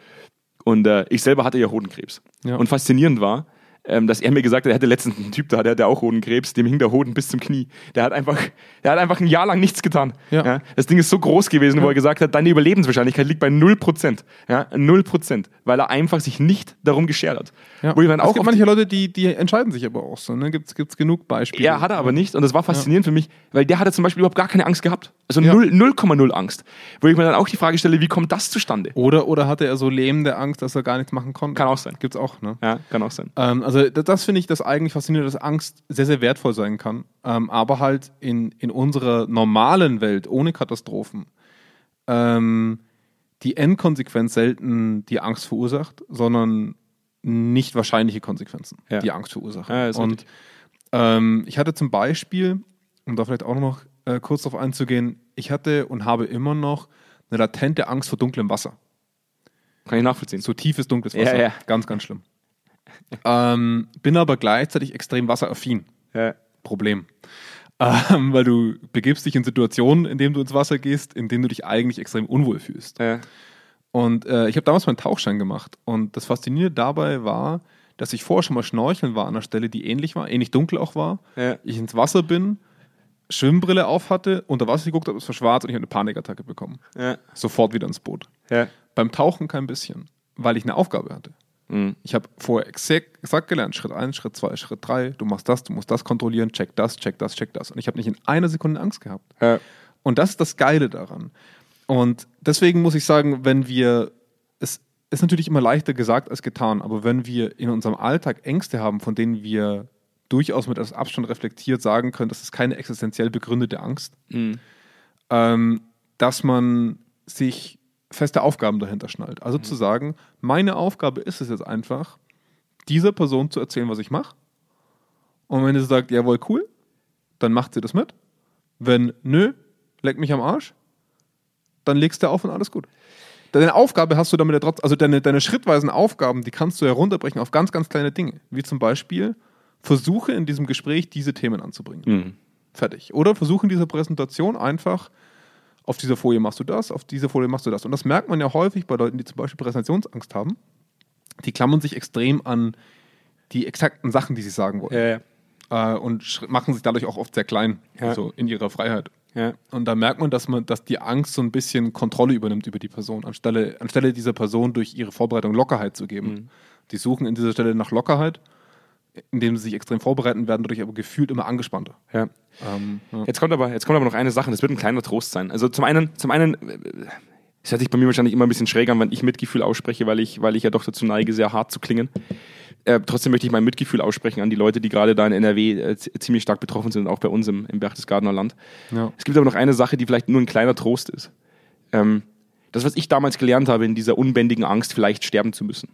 Und äh, ich selber hatte ja Hodenkrebs. Und faszinierend war, ähm, dass er mir gesagt hat, er hatte letztens einen Typ da, der hatte auch Hodenkrebs, dem hing der Hoden bis zum Knie. Der hat einfach, der hat einfach ein Jahr lang nichts getan. Ja. das Ding ist so groß gewesen, wo er gesagt hat, deine Überlebenswahrscheinlichkeit liegt bei 0%. Ja, 0%, weil er einfach sich nicht darum geschert hat. Ja. Wo ich dann es auch gibt auf die- manche Leute, die, die entscheiden sich aber auch so. Ne? Gibt es genug Beispiele. ja, hat er aber nicht. Und das war faszinierend für mich, weil der hatte zum Beispiel überhaupt gar keine Angst gehabt. Also Ja. 0 0,0 Angst. Wo ich mir dann auch die Frage stelle, wie kommt das zustande? Oder, oder hatte er so lähmende Angst, dass er gar nichts machen konnte? Kann auch sein. Gibt's auch, ne? Ja, kann auch sein. Ähm, also das, finde ich das eigentlich faszinierend, dass Angst sehr, sehr wertvoll sein kann. Ähm, aber halt in, in unserer normalen Welt ohne Katastrophen ähm, die Endkonsequenz selten die Angst verursacht, sondern nicht wahrscheinliche Konsequenzen, Ja. die Angst verursachen. Ja, Und ähm, ich hatte zum Beispiel, um da vielleicht auch noch äh, kurz darauf einzugehen, ich hatte und habe immer noch eine latente Angst vor dunklem Wasser. Kann ich nachvollziehen. So tiefes, dunkles Wasser. Ja, ja. Ganz, ganz schlimm. Ähm, bin aber gleichzeitig extrem wasseraffin. Ja. Problem. Ähm, weil du begibst dich in Situationen, in denen du ins Wasser gehst, in denen du dich eigentlich extrem unwohl fühlst. Ja. Und äh, ich habe damals meinen Tauchschein gemacht. Und das Faszinierende dabei war, dass ich vorher schon mal schnorcheln war an einer Stelle, die ähnlich war, ähnlich dunkel auch war. Ja. Ich ins Wasser bin, Schwimmbrille auf hatte, unter Wasser geguckt habe, es war schwarz und ich habe eine Panikattacke bekommen. Ja. Sofort wieder ins Boot. Ja. Beim Tauchen kein bisschen, weil ich eine Aufgabe hatte. Mhm. Ich habe vorher exakt, exakt gelernt, Schritt 1, Schritt 2, Schritt 3, du machst das, du musst das kontrollieren, check das, check das, check das. Und ich habe nicht in einer Sekunde Angst gehabt. Ja. Und das ist das Geile daran. Und deswegen muss ich sagen, wenn wir, es ist natürlich immer leichter gesagt als getan, aber wenn wir in unserem Alltag Ängste haben, von denen wir durchaus mit etwas Abstand reflektiert sagen können, das ist keine existenziell begründete Angst, Mhm. ähm, dass man sich feste Aufgaben dahinter schnallt. Also zu sagen, meine Aufgabe ist es jetzt einfach, dieser Person zu erzählen, was ich mache. Und wenn sie sagt, jawohl, cool, dann macht sie das mit. Wenn nö, leck mich am Arsch, dann legst du auf und alles gut. Deine Aufgabe hast du damit ja trotzdem, also deine, deine schrittweisen Aufgaben, die kannst du herunterbrechen auf ganz, ganz kleine Dinge. Wie zum Beispiel, versuche in diesem Gespräch diese Themen anzubringen. Mhm. Fertig. Oder versuche in dieser Präsentation einfach, auf dieser Folie machst du das, auf dieser Folie machst du das. Und das merkt man ja häufig bei Leuten, die zum Beispiel Präsentationsangst haben. Die klammern sich extrem an die exakten Sachen, die sie sagen wollen. Ja, ja. Äh, und machen sich dadurch auch oft sehr klein, Ja. also in ihrer Freiheit. Und da merkt man, dass man, dass die Angst so ein bisschen Kontrolle übernimmt über die Person, anstelle, anstelle dieser Person durch ihre Vorbereitung Lockerheit zu geben. Mhm. Die suchen in dieser Stelle nach Lockerheit, indem sie sich extrem vorbereiten, werden dadurch aber gefühlt immer angespannter. Ja. Ähm, ja. Jetzt kommt aber, jetzt kommt aber noch eine Sache, das wird ein kleiner Trost sein. Also zum einen, zum einen, äh, es hört sich bei mir wahrscheinlich immer ein bisschen schräg an, wenn ich Mitgefühl ausspreche, weil ich, weil ich ja doch dazu neige, sehr hart zu klingen. Äh, trotzdem möchte ich mein Mitgefühl aussprechen an die Leute, die gerade da in NRW äh, ziemlich stark betroffen sind, auch bei uns im, im Berchtesgadener Land. Ja. Es gibt aber noch eine Sache, die vielleicht nur ein kleiner Trost ist. Ähm, das, was ich damals gelernt habe, in dieser unbändigen Angst, vielleicht sterben zu müssen,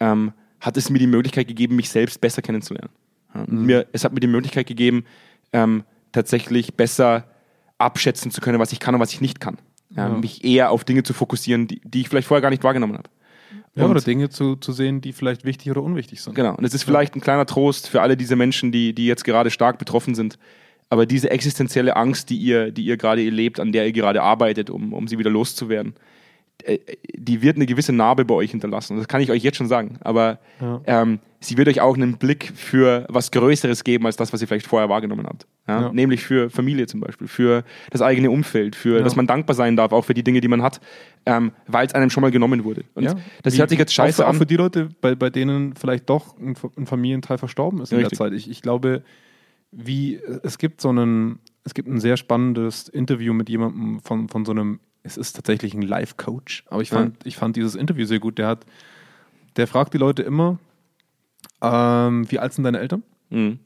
ähm, hat es mir die Möglichkeit gegeben, mich selbst besser kennenzulernen. Ja, und mir, es hat mir die Möglichkeit gegeben, ähm, tatsächlich besser abschätzen zu können, was ich kann und was ich nicht kann. Ja, Ja. Mich eher auf Dinge zu fokussieren, die, die ich vielleicht vorher gar nicht wahrgenommen habe. Ja, Und- oder Dinge zu, zu sehen, die vielleicht wichtig oder unwichtig sind. Genau. Und es ist vielleicht ein kleiner Trost für alle diese Menschen, die, die jetzt gerade stark betroffen sind. Aber diese existenzielle Angst, die ihr, die ihr gerade erlebt, an der ihr gerade arbeitet, um, um sie wieder loszuwerden, die wird eine gewisse Narbe bei euch hinterlassen. Das kann ich euch jetzt schon sagen. Aber Ja. ähm, sie wird euch auch einen Blick für was Größeres geben, als das, was ihr vielleicht vorher wahrgenommen habt. Ja? Ja. Nämlich für Familie zum Beispiel, für das eigene Umfeld, für dass man dankbar sein darf, auch für die Dinge, die man hat, ähm, weil es einem schon mal genommen wurde. Und das Wie- hört sich jetzt scheiße auch für, an. Auch für die Leute, bei, bei denen vielleicht doch ein, ein Familienteil verstorben ist in Richtig. der Zeit. Ich, ich glaube, wie es gibt so einen, es gibt ein sehr spannendes Interview mit jemandem von, von so einem, es ist tatsächlich ein Life-Coach, aber ich fand, ich fand dieses Interview sehr gut. Der hat, der fragt die Leute immer, ähm, wie alt sind deine Eltern? Mhm.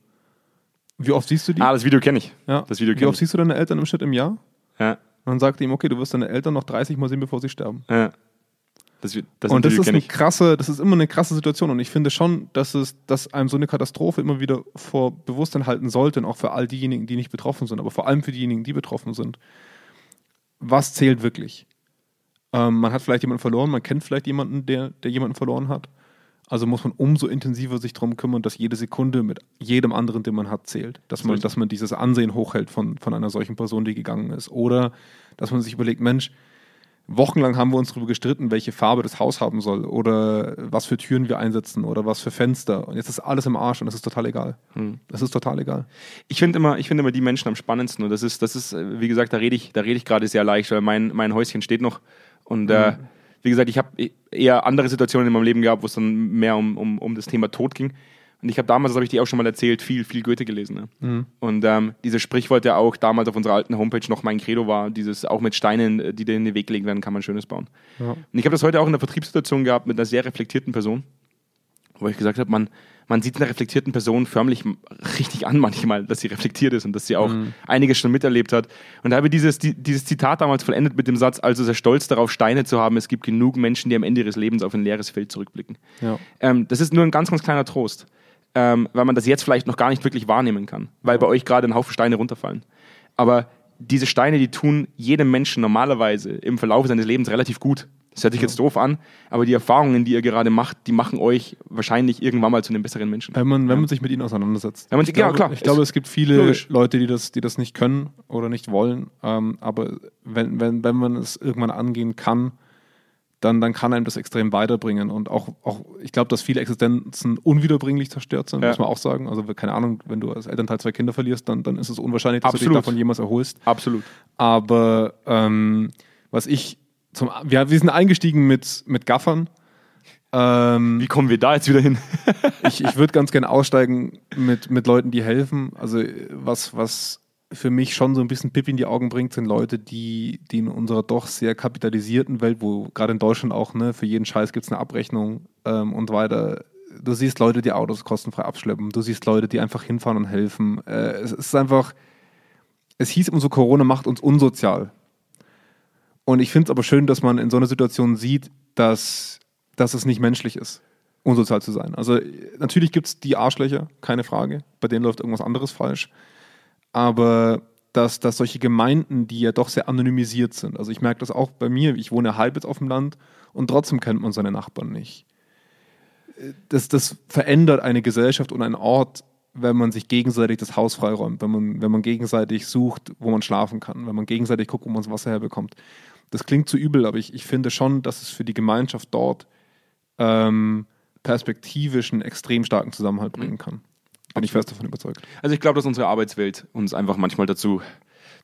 Wie oft siehst du die? Ah, das Video kenne ich. ja. Das Video wie kenn oft ich. siehst du deine Eltern im Schnitt im Jahr? Ja, Und dann sagt er ihm, okay, du wirst deine Eltern noch 30 Mal sehen, bevor sie sterben. ja. Das, das und das ist eine krasse, das ist immer eine krasse Situation. Und ich finde schon, dass es, dass einem so eine Katastrophe immer wieder vor Bewusstsein halten sollte, und auch für all diejenigen, die nicht betroffen sind, aber vor allem für diejenigen, die betroffen sind. Was zählt wirklich? Ähm, man hat vielleicht jemanden verloren, man kennt vielleicht jemanden, der, der jemanden verloren hat. Also muss man umso intensiver sich darum kümmern, dass jede Sekunde mit jedem anderen, den man hat, zählt. Dass man, dass man dieses Ansehen hochhält von, von einer solchen Person, die gegangen ist. Oder dass man sich überlegt, Mensch, Wochenlang haben wir uns darüber gestritten, welche Farbe das Haus haben soll oder was für Türen wir einsetzen oder was für Fenster. Und jetzt ist alles im Arsch und das ist total egal. Hm. Das ist total egal. Ich finde immer, ich finde immer die Menschen am spannendsten. Und das ist, das ist, äh, wie gesagt, da rede ich, da rede ich gerade sehr leicht, weil mein, mein Häuschen steht noch. Und äh, wie gesagt, ich habe eher andere Situationen in meinem Leben gehabt, wo es dann mehr um, um, um das Thema Tod ging. Und ich habe damals, das habe ich dir auch schon mal erzählt, viel, viel Goethe gelesen. Ne? Und ähm, dieses Sprichwort, der auch damals auf unserer alten Homepage noch mein Credo war, dieses auch mit Steinen, äh, die dir in den Weg gelegt werden, kann man Schönes bauen. Ja. Und ich habe das heute auch in einer Vertriebssituation gehabt mit einer sehr reflektierten Person, wo ich gesagt habe, man, man sieht einer reflektierten Person förmlich richtig an manchmal, dass sie reflektiert ist und dass sie auch einiges schon miterlebt hat. Und da habe ich dieses, die, dieses Zitat damals vollendet mit dem Satz, also sehr stolz darauf, Steine zu haben, es gibt genug Menschen, die am Ende ihres Lebens auf ein leeres Feld zurückblicken. Ja. Ähm, das ist nur ein ganz, ganz kleiner Trost, ähm, weil man das jetzt vielleicht noch gar nicht wirklich wahrnehmen kann, weil bei euch gerade ein Haufen Steine runterfallen. Aber diese Steine, die tun jedem Menschen normalerweise im Verlauf seines Lebens relativ gut. Das hört sich jetzt doof an, aber die Erfahrungen, die ihr gerade macht, die machen euch wahrscheinlich irgendwann mal zu einem besseren Menschen. Wenn man, wenn man sich mit ihnen auseinandersetzt. Wenn man sich- ich ja, glaube, klar. Ich glaube, es gibt viele Logisch. Leute, die das, die das nicht können oder nicht wollen. Ähm, aber wenn, wenn, wenn man es irgendwann angehen kann, dann, dann kann einem das extrem weiterbringen. Und auch, auch ich glaube, dass viele Existenzen unwiederbringlich zerstört sind, Ja. muss man auch sagen. Also, keine Ahnung, wenn du als Elternteil zwei Kinder verlierst, dann, dann ist es unwahrscheinlich, dass du Absolut. dich davon jemals erholst. Absolut. Aber ähm, was ich zum wir, wir sind eingestiegen mit, mit Gaffern. Ähm, Wie kommen wir da jetzt wieder hin? ich ich würde ganz gerne aussteigen mit, mit Leuten, die helfen. Also was, was für mich schon so ein bisschen Pip in die Augen bringt, sind Leute, die, die in unserer doch sehr kapitalisierten Welt, wo gerade in Deutschland auch, ne, für jeden Scheiß gibt es eine Abrechnung ähm, und weiter. Du siehst Leute, die Autos kostenfrei abschleppen. Du siehst Leute, die einfach hinfahren und helfen. Äh, es ist einfach, es hieß immer so, Corona macht uns unsozial. Und ich finde es aber schön, dass man in so einer Situation sieht, dass, dass es nicht menschlich ist, unsozial zu sein. Also natürlich gibt es die Arschlöcher, keine Frage. Bei denen läuft irgendwas anderes falsch. Aber dass, dass solche Gemeinden, die ja doch sehr anonymisiert sind, also ich merke das auch bei mir, ich wohne halb jetzt auf dem Land und trotzdem kennt man seine Nachbarn nicht. Das, das verändert eine Gesellschaft und einen Ort, wenn man sich gegenseitig das Haus freiräumt, wenn man, wenn man gegenseitig sucht, wo man schlafen kann, wenn man gegenseitig guckt, wo man das Wasser herbekommt. Das klingt zu übel, aber ich, ich finde schon, dass es für die Gemeinschaft dort ähm, perspektivisch einen extrem starken Zusammenhalt bringen kann. Bin ich fest davon überzeugt. Also ich glaube, dass unsere Arbeitswelt uns einfach manchmal dazu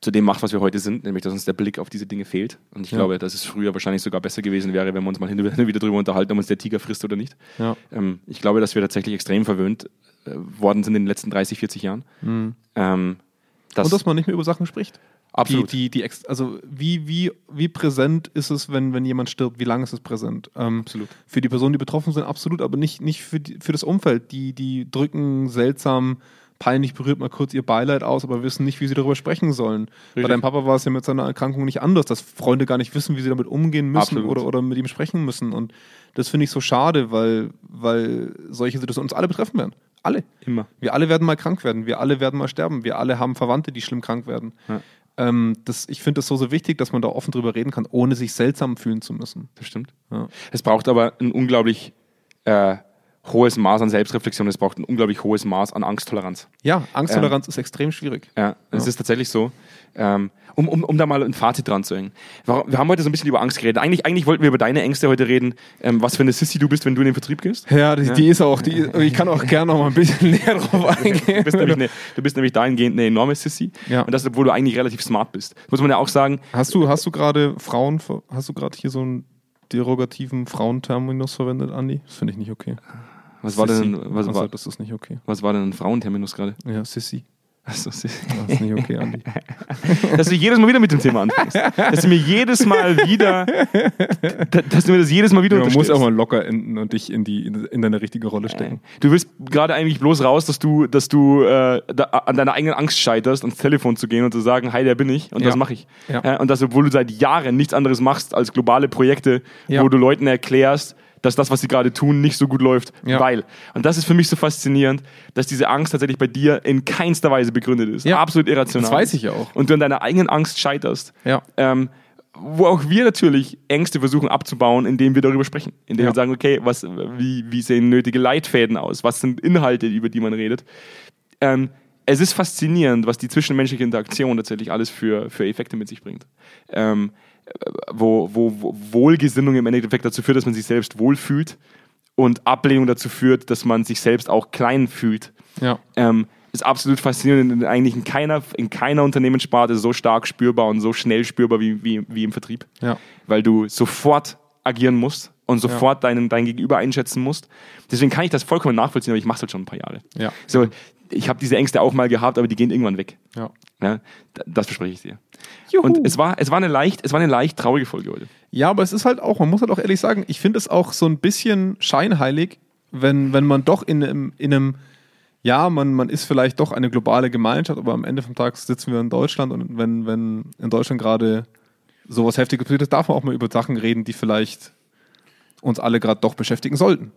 zu dem macht, was wir heute sind, nämlich dass uns der Blick auf diese Dinge fehlt. Und ich Ja. glaube, dass es früher wahrscheinlich sogar besser gewesen wäre, wenn wir uns mal hin und [laughs] wieder darüber unterhalten, ob uns der Tiger frisst oder nicht. Ja. Ähm, ich glaube, dass wir tatsächlich extrem verwöhnt äh, worden sind in den letzten 30, 40 Jahren. Ähm, das, Mhm. und dass man nicht mehr über Sachen spricht. Absolut. Die, die, die also wie, wie, wie präsent ist es, wenn, wenn jemand stirbt? Wie lange ist es präsent? Ähm, Absolut. Für die Personen, die betroffen sind, absolut, aber nicht, nicht für, die, für das Umfeld. Die, die drücken seltsam, peinlich berührt mal kurz ihr Beileid aus, aber wissen nicht, wie sie darüber sprechen sollen. Bei Richtig. deinem Papa war es ja mit seiner Erkrankung nicht anders, dass Freunde gar nicht wissen, wie sie damit umgehen müssen Absolut. oder, oder mit ihm sprechen müssen. Und das finde ich so schade, weil, weil solche Situationen uns alle betreffen werden. Alle. Immer. Wir alle werden mal krank werden, wir alle werden mal sterben, wir alle haben Verwandte, die schlimm krank werden. Ja. Ähm, das, ich finde das so, so wichtig, dass man da offen drüber reden kann, ohne sich seltsam fühlen zu müssen. Das stimmt. Ja. Es braucht aber ein unglaublich äh, hohes Maß an Selbstreflexion, es braucht ein unglaublich hohes Maß an Angsttoleranz. Ja, Angsttoleranz ist extrem schwierig. Ja, es ist tatsächlich so. Ähm, um, um, um da mal ein Fazit dran zu hängen. Wir haben heute so ein bisschen über Angst geredet. Eigentlich, eigentlich wollten wir über deine Ängste heute reden, ähm, was für eine Sissy du bist, wenn du in den Vertrieb gehst. Ja, die, die ist auch, die, ich kann auch gerne noch mal ein bisschen näher drauf [laughs] eingehen. Du bist, nämlich eine, du bist nämlich dahingehend eine enorme Sissy. Ja. Und das, obwohl du eigentlich relativ smart bist. Muss man ja auch sagen, Hast du, hast du gerade Frauen, hast du gerade hier so einen derogativen Frauenterminus verwendet, Andi? Das finde ich nicht okay. Was war, denn, was, Also, war, das ist nicht okay. was war denn ein Frauenterminus gerade? Ja, Sissy. Achso. Das ist nicht okay, Andi. [laughs] dass du jedes Mal wieder mit dem Thema anfängst. dass du mir jedes Mal wieder, da- [laughs] dass du mir das jedes Mal wieder Man muss auch mal locker enden und dich in, die, in deine richtige Rolle stecken. Du willst gerade eigentlich bloß raus, dass du, dass du äh, da, an deiner eigenen Angst scheiterst, ans Telefon zu gehen und zu sagen, hi, der bin ich und Ja. das mache ich. Ja. Äh, und das, obwohl du seit Jahren nichts anderes machst als globale Projekte, Ja. wo du Leuten erklärst, dass das, was sie gerade tun, nicht so gut läuft. Ja. Weil, und das ist für mich so faszinierend, dass diese Angst tatsächlich bei dir in keinster Weise begründet ist. Ja. Absolut irrational. Das weiß ich ja auch. Und du an deiner eigenen Angst scheiterst. Ja. Ähm, wo auch wir natürlich Ängste versuchen abzubauen, indem wir darüber sprechen. Indem Ja. wir sagen, okay, was, wie, wie sehen nötige Leitfäden aus? Was sind Inhalte, über die man redet? Ähm, es ist faszinierend, was die zwischenmenschliche Interaktion tatsächlich alles für, für Effekte mit sich bringt. Ähm, wo, wo, wo Wohlgesinnung im Endeffekt dazu führt, dass man sich selbst wohlfühlt und Ablehnung dazu führt, dass man sich selbst auch klein fühlt Ja. ähm, ist absolut faszinierend eigentlich in keiner, in keiner Unternehmenssparte so stark spürbar und so schnell spürbar wie, wie, wie im Vertrieb. Ja. Weil du sofort agieren musst und sofort deinen, dein Gegenüber einschätzen musst. Deswegen kann ich das vollkommen nachvollziehen, aber ich mache es halt schon ein paar Jahre. Ja. So, ich habe diese Ängste auch mal gehabt, aber die gehen irgendwann weg. Ja. Ja, das verspreche ich dir. Juhu. Und es war, es, war eine leicht, es war eine leicht traurige Folge heute. Ja, aber es ist halt auch, man muss halt auch ehrlich sagen, ich finde es auch so ein bisschen scheinheilig, wenn, wenn man doch in einem, in einem ja, man, man ist vielleicht doch eine globale Gemeinschaft, aber am Ende vom Tag sitzen wir in Deutschland und wenn, wenn in Deutschland gerade sowas Heftiges passiert ist, darf man auch mal über Sachen reden, die vielleicht uns alle gerade doch beschäftigen sollten.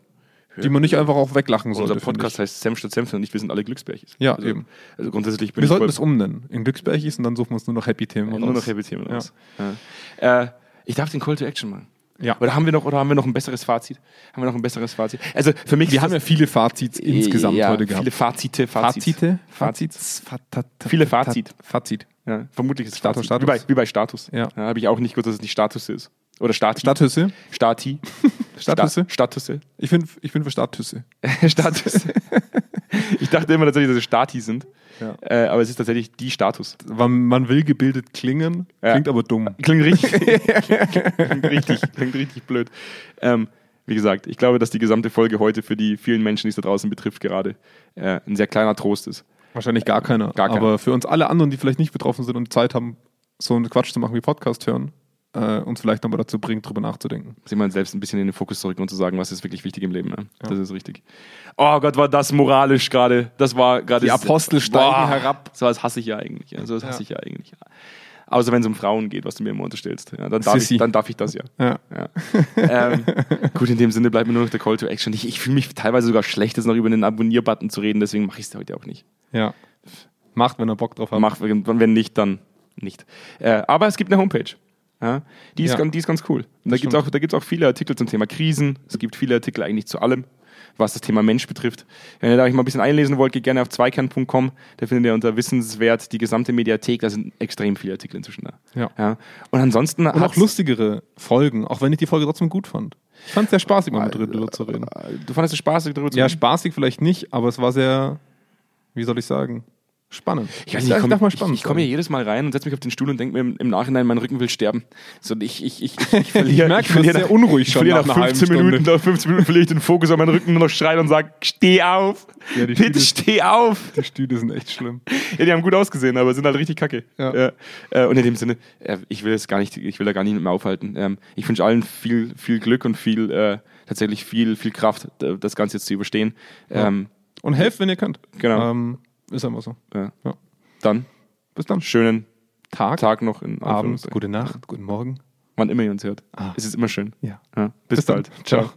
Die man nicht einfach auch weglachen sollte. Unser Podcast heißt Senf statt Senf und nicht, wir sind alle Glücksbärchis. Ja, also, eben. Also grundsätzlich ich. bin Wir ich sollten es umnennen. In Glücksbärchis und dann suchen wir uns nur noch Happy-Themen Ja, nur raus. noch Happy Themen Ja. raus. Ja. Äh, ich darf den Call to Action machen. Ja. Oder haben wir noch, oder haben wir noch ein besseres Fazit? Haben wir noch ein besseres Fazit? Also für mich Wir haben ja viele Fazits insgesamt ja, heute gehabt. Viele Fazite, Fazit. Fazite? Fazits. Fazit. Viele Fazit. Fazit. Ja, vermutlich ist es Status, Fazit. Status. Wie, bei, wie bei Status. Ja. Habe ich auch nicht gewusst, dass es nicht Status ist. Oder Stati. Stadthüsse. Stati. [laughs] Stadthüsse. Sta- Statusse. Ich finde ich find für Stadthüsse. [laughs] Status. [laughs] ich dachte immer tatsächlich, dass es Stati sind. Ja. Äh, aber es ist tatsächlich die Status. Man, man will gebildet klingen, Ja. klingt aber dumm. Klingt richtig, klingt richtig, klingt richtig blöd. Ähm, wie gesagt, ich glaube, dass die gesamte Folge heute für die vielen Menschen, die es da draußen betrifft, gerade äh, ein sehr kleiner Trost ist. Wahrscheinlich gar keiner. Gar keiner. Aber für uns alle anderen, die vielleicht nicht betroffen sind und Zeit haben, so einen Quatsch zu machen wie Podcast hören, äh, uns vielleicht nochmal dazu bringt, drüber nachzudenken. sich mal selbst ein bisschen in den Fokus zurück und zu sagen, was ist wirklich wichtig im Leben. Ne? Das ist richtig. Oh Gott, war das moralisch gerade. Das war gerade. Die Apostel steigen herab. So was hasse ich ja eigentlich. Ja. So was hasse Ja. ich ja eigentlich. Außer wenn es um Frauen geht, was du mir immer unterstellst. Ja, dann, darf Sissi. ich, dann darf ich das ja. Ja. Ja. ähm, [laughs] gut, in dem Sinne bleibt mir nur noch der Call to Action. Ich, ich fühle mich teilweise sogar schlecht, jetzt noch über den Abonnier-Button zu reden, deswegen mache ich es heute auch nicht. ja. Macht, wenn ihr Bock drauf habt. Mach, wenn wenn nicht, dann nicht. Äh, aber es gibt eine Homepage. Ja, die, ist Ja. ganz, die ist ganz cool. Und da gibt es auch, da gibt's auch viele Artikel zum Thema Krisen. Es gibt viele Artikel eigentlich zu allem, was das Thema Mensch betrifft. Wenn ihr da euch mal ein bisschen einlesen wollt, geht gerne auf zweikern.com. Da findet ihr unter Wissenswert die gesamte Mediathek. Da sind extrem viele Artikel inzwischen da. Ja. Und ansonsten Und auch lustigere Folgen, auch wenn ich die Folge trotzdem gut fand. Ich fand es sehr spaßig, mal mit Riddler zu reden. Du fandest es spaßig, darüber zu Ja, reden? spaßig vielleicht nicht, aber es war sehr, wie soll ich sagen, spannend. Ich, weiß nicht, ich komme darf mal ich, spannend ich komme hier jedes Mal rein und setze mich auf den Stuhl und denke mir im, im Nachhinein, mein Rücken will sterben. So, ich, ich, ich, ich, ich [laughs] verliere, Ich merke, ich verliere sehr unruhig ich schon verliere nach nach einer halben 15 Minuten, Stunde. nach 15 Minuten verliere ich den Fokus an meinen Rücken nur noch schreien und sage, steh auf! Ja, Bitte Stühle- steh auf! Die Stühle sind echt schlimm. Ja, die haben gut ausgesehen, aber sind halt richtig kacke. Ja. Äh, und in dem Sinne, äh, ich will es gar nicht, ich will da gar nicht mehr aufhalten. Ähm, ich wünsche allen viel, viel Glück und viel, äh, tatsächlich viel, viel Kraft, das Ganze jetzt zu überstehen. Ähm, Und helft, wenn ihr könnt. Genau. Ähm, ist einfach so. ja. Ja. Dann Bis dann. schönen Tag, Tag noch in Abend, gute Nacht, guten Morgen. Wann immer ihr uns hört. Ah. Es ist immer schön. Ja. Ja. Bis, Bis dann. bald. Ciao.